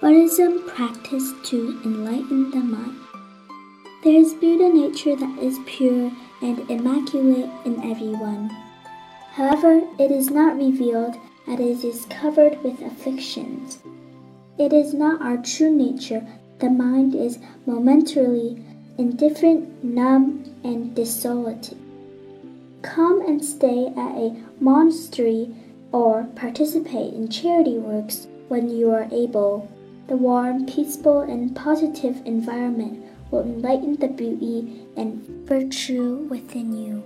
Buddhism practice to enlighten the mind. There is Buddha nature that is pure and immaculate in everyone. However, it is not revealed as it is covered with afflictions. It is not our true nature. The mind is momentarily indifferent, numb, and dissolute. Come and stay at a monastery or participate in charity works when you are able. The warm, peaceful, and positive environment will enlighten the beauty and virtue within you.